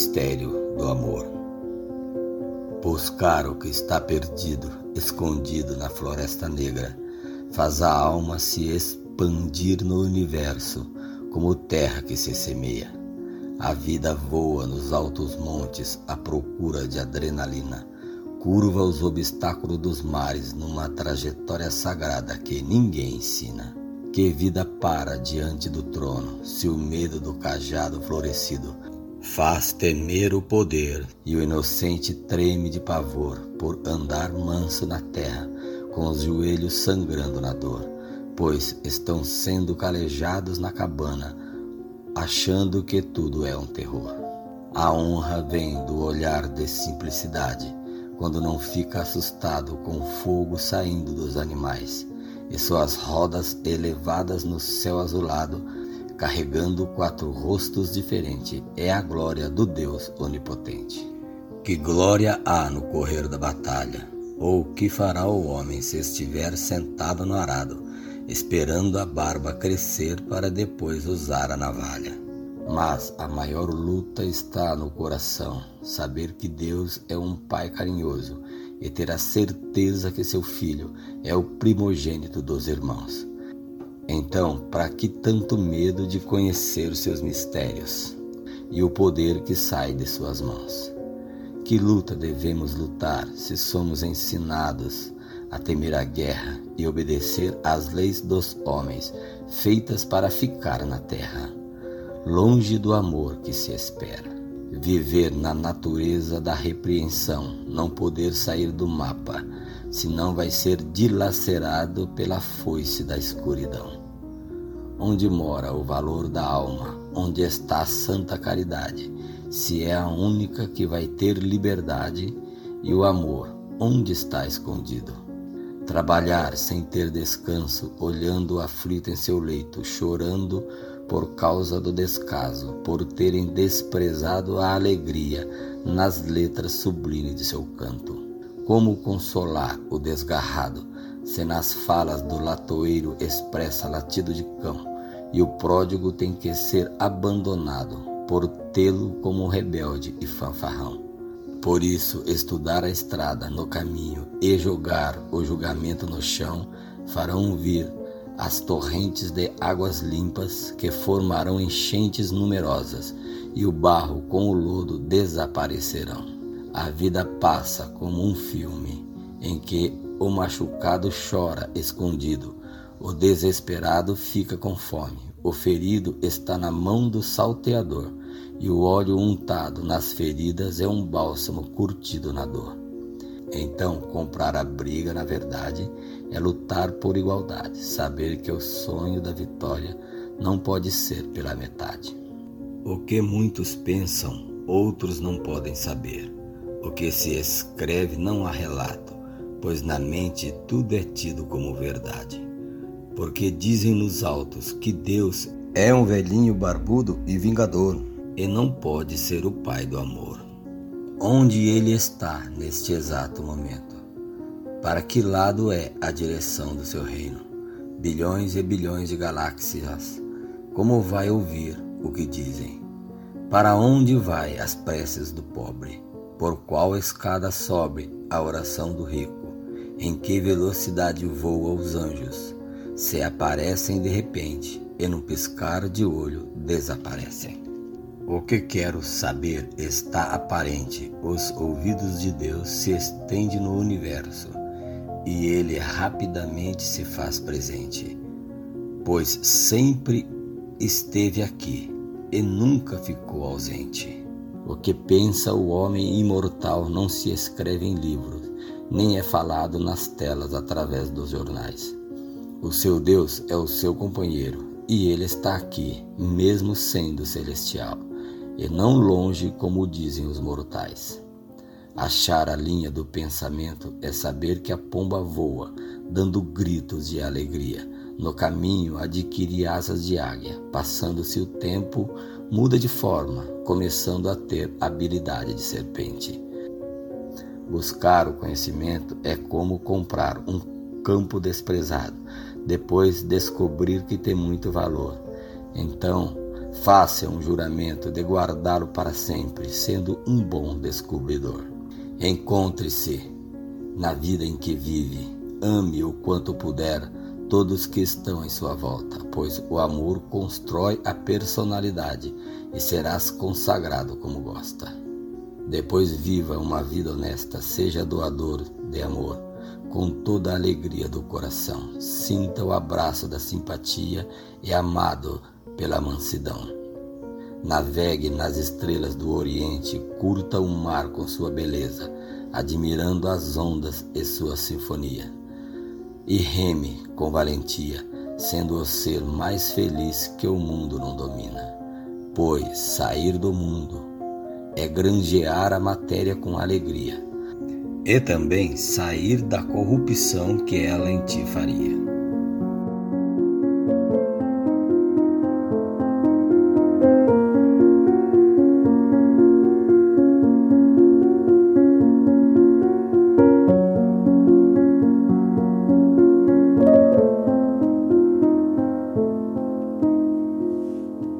Mistério do amor. Buscar o que está perdido, escondido na floresta negra, faz a alma se expandir no universo, como terra que se semeia. A vida voa nos altos montes à procura de adrenalina, curva os obstáculos dos mares numa trajetória sagrada que ninguém ensina. Que vida para diante do trono, se o medo do cajado florescido faz temer o poder, e o inocente treme de pavor por andar manso na terra, com os joelhos sangrando na dor, pois estão sendo calejados na cabana, achando que tudo é um terror. A honra vem do olhar de simplicidade, quando não fica assustado com o fogo saindo dos animais, e suas rodas elevadas no céu azulado carregando quatro rostos diferentes, é a glória do Deus onipotente. Que glória há no correr da batalha? Ou que fará o homem se estiver sentado no arado, esperando a barba crescer para depois usar a navalha? Mas a maior luta está no coração, saber que Deus é um Pai carinhoso e ter a certeza que seu filho é o primogênito dos irmãos. Então, para que tanto medo de conhecer os seus mistérios e o poder que sai de suas mãos? Que luta devemos lutar se somos ensinados a temer a guerra e obedecer às leis dos homens feitas para ficar na terra, longe do amor que se espera? Viver na natureza da repreensão, não poder sair do mapa, senão vai ser dilacerado pela foice da escuridão onde mora o valor da alma, onde está a santa caridade, se é a única que vai ter liberdade, e o amor, onde está escondido. Trabalhar sem ter descanso, olhando o aflito em seu leito, chorando por causa do descaso, por terem desprezado a alegria nas letras sublimes de seu canto. Como consolar o desgarrado, se nas falas do latoeiro expressa latido de cão? e o pródigo tem que ser abandonado por tê-lo como rebelde e fanfarrão. Por isso, estudar a estrada no caminho e jogar o julgamento no chão farão vir as torrentes de águas limpas que formarão enchentes numerosas e o barro com o lodo desaparecerão. A vida passa como um filme em que o machucado chora escondido o desesperado fica com fome. O ferido está na mão do salteador, e o óleo untado nas feridas é um bálsamo curtido na dor. Então, comprar a briga, na verdade, é lutar por igualdade, saber que o sonho da vitória não pode ser pela metade. O que muitos pensam, outros não podem saber. O que se escreve não há relato, pois na mente tudo é tido como verdade porque dizem nos altos que Deus é um velhinho barbudo e vingador, e não pode ser o Pai do amor. Onde ele está neste exato momento? Para que lado é a direção do seu reino? Bilhões e bilhões de galáxias, como vai ouvir o que dizem? Para onde vai as preces do pobre? Por qual escada sobe a oração do rico? Em que velocidade voam os anjos? se aparecem de repente e num piscar de olho desaparecem. O que quero saber está aparente. Os ouvidos de Deus se estendem no universo e ele rapidamente se faz presente, pois sempre esteve aqui e nunca ficou ausente. O que pensa o homem imortal não se escreve em livros, nem é falado nas telas através dos jornais. O seu Deus é o seu companheiro e ele está aqui, mesmo sendo celestial, e não longe como dizem os mortais. Achar a linha do pensamento é saber que a pomba voa, dando gritos de alegria. No caminho adquire asas de águia, passando-se o tempo, muda de forma, começando a ter habilidade de serpente. Buscar o conhecimento é como comprar um campo desprezado depois descobrir que tem muito valor. Então, Faça um juramento de guardá-lo para sempre, sendo um bom descobridor. Encontre-se na vida em que vive, ame o quanto puder todos que estão em sua volta, pois o amor constrói a personalidade e serás consagrado como gosta. Depois viva uma vida honesta, seja doador de amor, com toda a alegria do coração. Sinta o abraço da simpatia e amado pela mansidão. Navegue nas estrelas do Oriente, curta o mar com sua beleza, admirando as ondas e sua sinfonia. E reme com valentia, sendo o ser mais feliz que o mundo não domina. Pois sair do mundo é granjear a matéria com alegria, e também sair da corrupção que ela em ti faria.